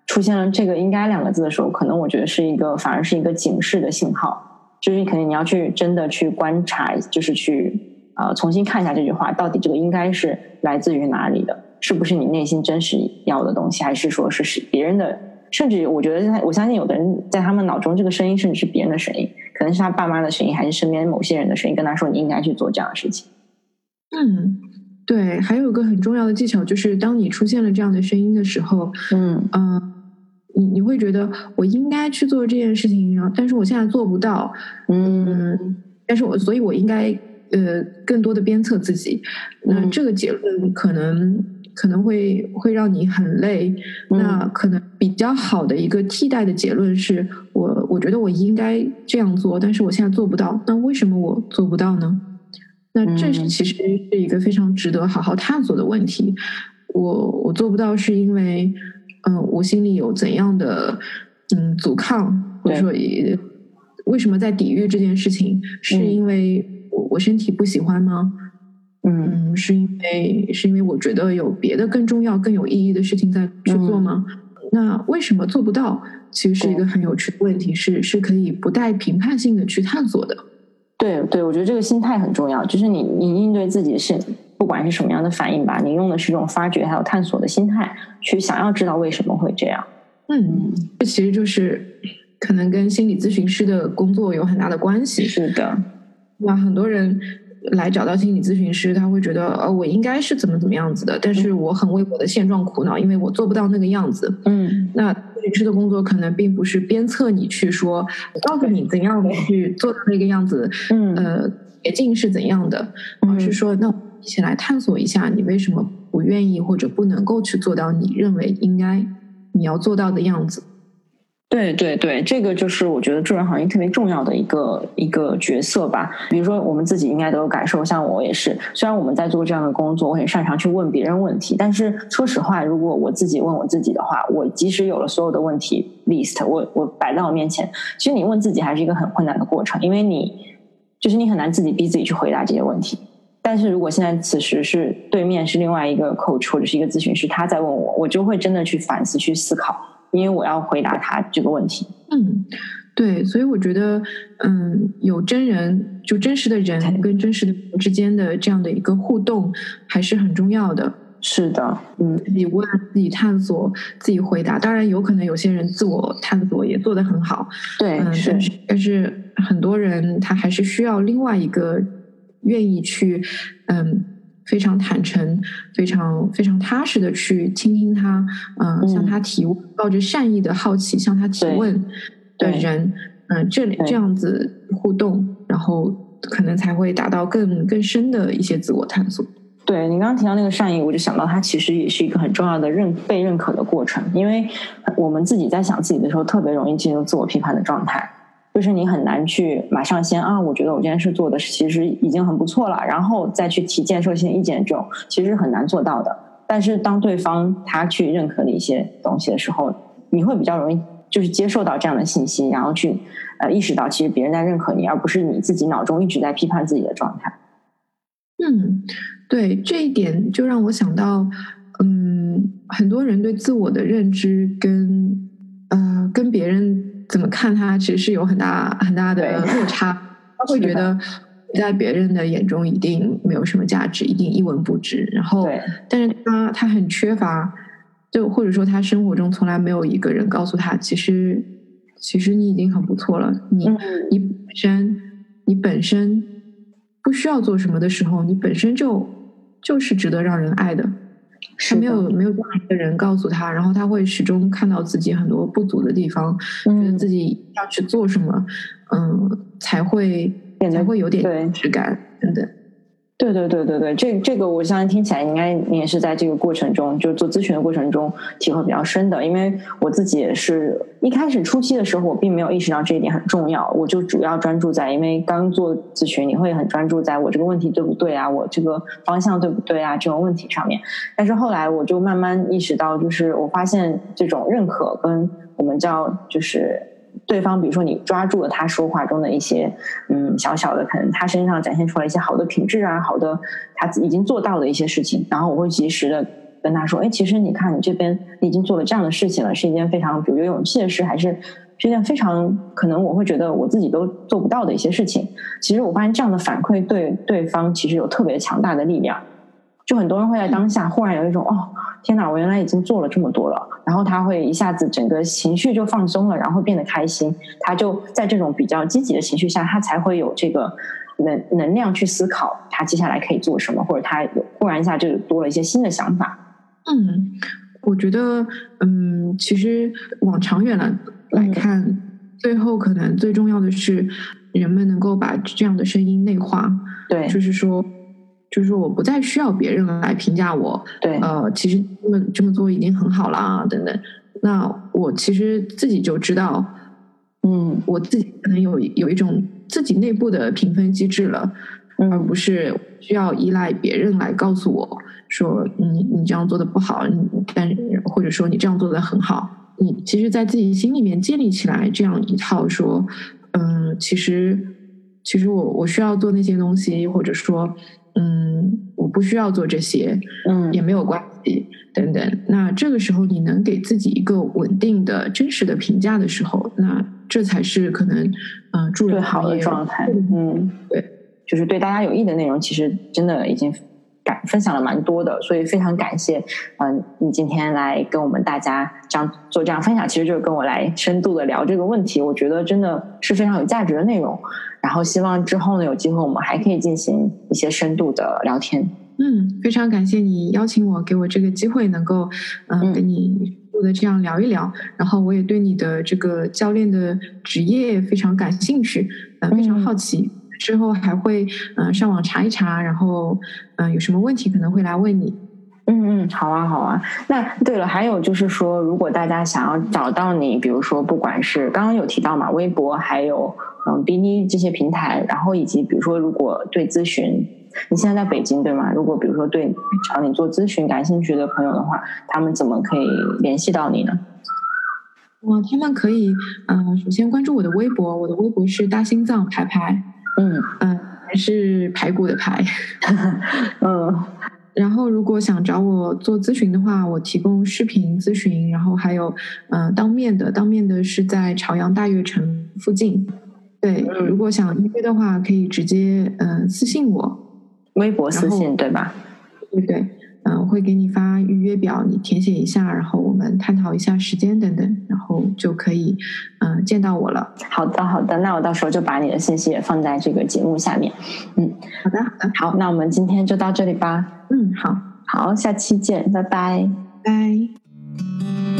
出现了这个“应该”两个字的时候，可能我觉得是一个反而是一个警示的信号。就是肯定你要去真的去观察，就是去呃重新看一下这句话，到底这个应该是来自于哪里的？是不是你内心真实要的东西，还是说是是别人的？甚至我觉得，我相信有的人在他们脑中，这个声音甚至是别人的声音，可能是他爸妈的声音，还是身边某些人的声音，跟他说你应该去做这样的事情。嗯，对。还有一个很重要的技巧，就是当你出现了这样的声音的时候，嗯嗯。你你会觉得我应该去做这件事情，然后但是我现在做不到，嗯，但是我所以，我应该呃更多的鞭策自己。那这个结论可能可能会会让你很累。那可能比较好的一个替代的结论是我我觉得我应该这样做，但是我现在做不到。那为什么我做不到呢？那这是其实是一个非常值得好好探索的问题。我我做不到是因为。嗯，我心里有怎样的嗯阻抗，或者说为什么在抵御这件事情？是因为我我身体不喜欢吗？嗯，是因为是因为我觉得有别的更重要、更有意义的事情在去做吗？那为什么做不到？其实是一个很有趣的问题，是是可以不带评判性的去探索的。对对，我觉得这个心态很重要，就是你你应对自己是不管是什么样的反应吧，你用的是这种发掘还有探索的心态，去想要知道为什么会这样。嗯，这其实就是可能跟心理咨询师的工作有很大的关系。是的，那很多人。来找到心理咨询师，他会觉得，呃，我应该是怎么怎么样子的，但是我很为我的现状苦恼，因为我做不到那个样子。嗯，那咨询师的工作可能并不是鞭策你去说，告诉你怎样去做到那个样子，嗯，呃，捷径是怎样的，而是说，那一起来探索一下，你为什么不愿意或者不能够去做到你认为应该你要做到的样子。对对对，这个就是我觉得助人行业特别重要的一个一个角色吧。比如说，我们自己应该都有感受，像我也是。虽然我们在做这样的工作，我很擅长去问别人问题，但是说实话，如果我自己问我自己的话，我即使有了所有的问题 list，我我摆在我面前，其实你问自己还是一个很困难的过程，因为你就是你很难自己逼自己去回答这些问题。但是如果现在此时是对面是另外一个 coach 或者是一个咨询师，他在问我，我就会真的去反思、去思考。因为我要回答他这个问题。嗯，对，所以我觉得，嗯，有真人，就真实的人跟真实的人之间的这样的一个互动，还是很重要的。是的，嗯，自己问、自己探索、自己回答。当然，有可能有些人自我探索也做得很好。对，是，但是很多人他还是需要另外一个愿意去，嗯。非常坦诚、非常非常踏实的去倾听他，嗯，向他提问，抱着善意的好奇向他提问的人，嗯，这这样子互动，然后可能才会达到更更深的一些自我探索。对你刚刚提到那个善意，我就想到它其实也是一个很重要的认被认可的过程，因为我们自己在想自己的时候，特别容易进入自我批判的状态。就是你很难去马上先啊，我觉得我这件事做的其实已经很不错了，然后再去提建设性意见，这种其实很难做到的。但是当对方他去认可你一些东西的时候，你会比较容易就是接受到这样的信息，然后去呃意识到其实别人在认可你，而不是你自己脑中一直在批判自己的状态。嗯，对这一点就让我想到，嗯，很多人对自我的认知跟呃跟别人。怎么看他，其实是有很大很大的落差。[LAUGHS] 他会觉得在别人的眼中一定没有什么价值，一定一文不值。然后，但是他他很缺乏，就或者说他生活中从来没有一个人告诉他，其实其实你已经很不错了。你你本身你本身不需要做什么的时候，你本身就就是值得让人爱的。他没有没有这样的人告诉他，然后他会始终看到自己很多不足的地方，觉得自己要去做什么，嗯，才会才会有点质感等等。对对对对对，这这个我相信听起来应该你也是在这个过程中，就做咨询的过程中体会比较深的。因为我自己也是一开始初期的时候，我并没有意识到这一点很重要，我就主要专注在，因为刚做咨询，你会很专注在我这个问题对不对啊，我这个方向对不对啊这种问题上面。但是后来我就慢慢意识到，就是我发现这种认可跟我们叫就是。对方，比如说你抓住了他说话中的一些，嗯，小小的可能他身上展现出来一些好的品质啊，好的他已经做到的一些事情，然后我会及时的跟他说，哎，其实你看你这边已经做了这样的事情了，是一件非常比如有勇气的事，还是是一件非常可能我会觉得我自己都做不到的一些事情。其实我发现这样的反馈对对方其实有特别强大的力量。就很多人会在当下忽然有一种哦，天哪，我原来已经做了这么多了，然后他会一下子整个情绪就放松了，然后变得开心。他就在这种比较积极的情绪下，他才会有这个能能量去思考他接下来可以做什么，或者他有忽然一下就多了一些新的想法。嗯，我觉得，嗯，其实往长远了来看，最后可能最重要的是人们能够把这样的声音内化。对，就是说。就是说，我不再需要别人来评价我。对，呃，其实这么这么做已经很好了，等等。那我其实自己就知道，嗯，我自己可能有有一种自己内部的评分机制了，而不是需要依赖别人来告诉我说你你这样做的不好，你但或者说你这样做的很好。你其实，在自己心里面建立起来这样一套说，嗯，其实其实我我需要做那些东西，或者说嗯，我不需要做这些，嗯也没有关系等等。那这个时候你能给自己一个稳定的、真实的评价的时候，那这才是可能嗯、助人最好的行业状态。嗯，对，就是对大家有益的内容，其实真的已经感分享了蛮多的，所以非常感谢，嗯、你今天来跟我们大家这样做这样分享，其实就是跟我来深度的聊这个问题，我觉得真的是非常有价值的内容。然后希望之后呢，有机会我们还可以进行一些深度的聊天。嗯，非常感谢你邀请我，给我这个机会，能够嗯、呃嗯跟你做的这样聊一聊。然后我也对你的这个教练的职业非常感兴趣，呃，非常嗯好奇。之后还会嗯、呃上网查一查，然后嗯、呃有什么问题可能会来问你。嗯嗯，好啊好啊。那对了，还有就是说，如果大家想要找到你，比如说不管是刚刚有提到嘛，微博，还有嗯哔哩这些平台，然后以及比如说如果对咨询，你现在在北京对吗？如果比如说对找你做咨询感兴趣的朋友的话，他们怎么可以联系到你呢？哇，他们可以嗯、呃首先关注我的微博，我的微博是大心脏排排，嗯嗯、还是排骨的排。[LAUGHS] [LAUGHS] 嗯然后，如果想找我做咨询的话，我提供视频咨询，然后还有嗯、呃当面的，当面的是在朝阳大悦城附近。对，嗯如果想预约的话，可以直接嗯、呃私信我，微博私信对吧？对对？嗯、我会给你发预约表，你填写一下，然后我们探讨一下时间等等，然后就可以嗯、呃见到我了。好的好的，那我到时候就把你的信息也放在这个节目下面。嗯好的，好的，好，那我们今天就到这里吧。嗯，好，好，下期见，拜拜。拜。